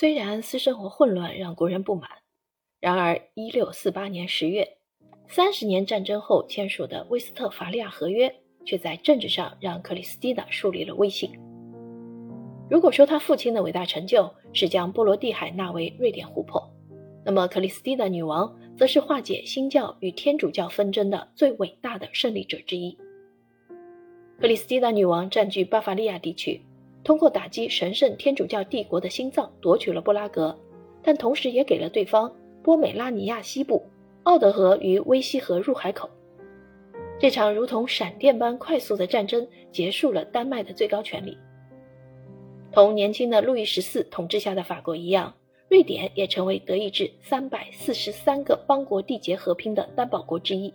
虽然私生活混乱让国人不满，然而一六四八年十月，三十年战争后签署的威斯特伐利亚合约，却在政治上让克里斯蒂娜树立了威信。如果说他父亲的伟大成就是将波罗的海纳为瑞典湖泊，那么克里斯蒂娜女王则是化解新教与天主教纷争的最伟大的胜利者之一。克里斯蒂娜女王占据巴伐利亚地区。通过打击神圣天主教帝国的心脏，夺取了布拉格，但同时也给了对方波美拉尼亚西部、奥德河与威西河入海口。这场如同闪电般快速的战争结束了丹麦的最高权力。同年轻的路易十四统治下的法国一样，瑞典也成为德意志三百四十三个邦国缔结和平的担保国之一。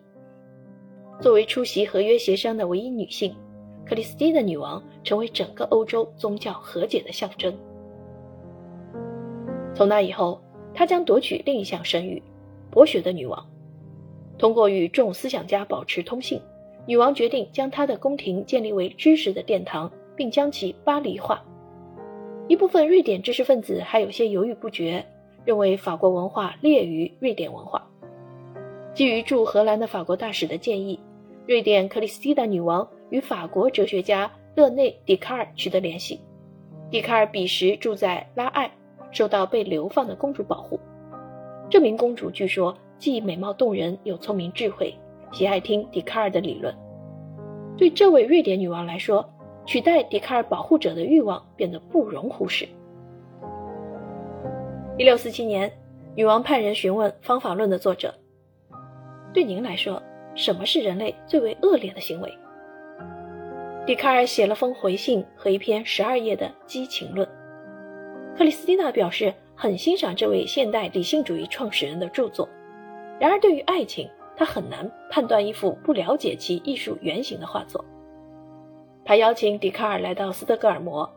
作为出席合约协商的唯一女性。克里斯蒂娜女王成为整个欧洲宗教和解的象征。从那以后，她将夺取另一项声誉——博学的女王。通过与众思想家保持通信，女王决定将她的宫廷建立为知识的殿堂，并将其巴黎化。一部分瑞典知识分子还有些犹豫不决，认为法国文化劣于瑞典文化。基于驻荷兰的法国大使的建议，瑞典克里斯蒂娜女王。与法国哲学家勒内·笛卡尔取得联系。笛卡尔彼时住在拉艾，受到被流放的公主保护。这名公主据说既美貌动人，又聪明智慧，喜爱听笛卡尔的理论。对这位瑞典女王来说，取代笛卡尔保护者的欲望变得不容忽视。一六四七年，女王派人询问《方法论》的作者：“对您来说，什么是人类最为恶劣的行为？”笛卡尔写了封回信和一篇十二页的激情论。克里斯蒂娜表示很欣赏这位现代理性主义创始人的著作，然而对于爱情，他很难判断一幅不了解其艺术原型的画作。他邀请笛卡尔来到斯德哥尔摩，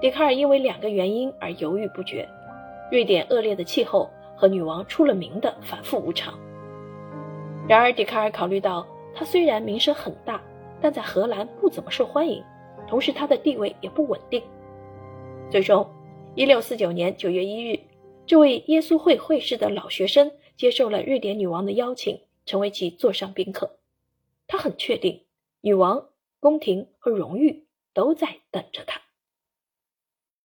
笛卡尔因为两个原因而犹豫不决：瑞典恶劣的气候和女王出了名的反复无常。然而，笛卡尔考虑到他虽然名声很大。但在荷兰不怎么受欢迎，同时他的地位也不稳定。最终，一六四九年九月一日，这位耶稣会会士的老学生接受了瑞典女王的邀请，成为其座上宾客。他很确定，女王、宫廷和荣誉都在等着他。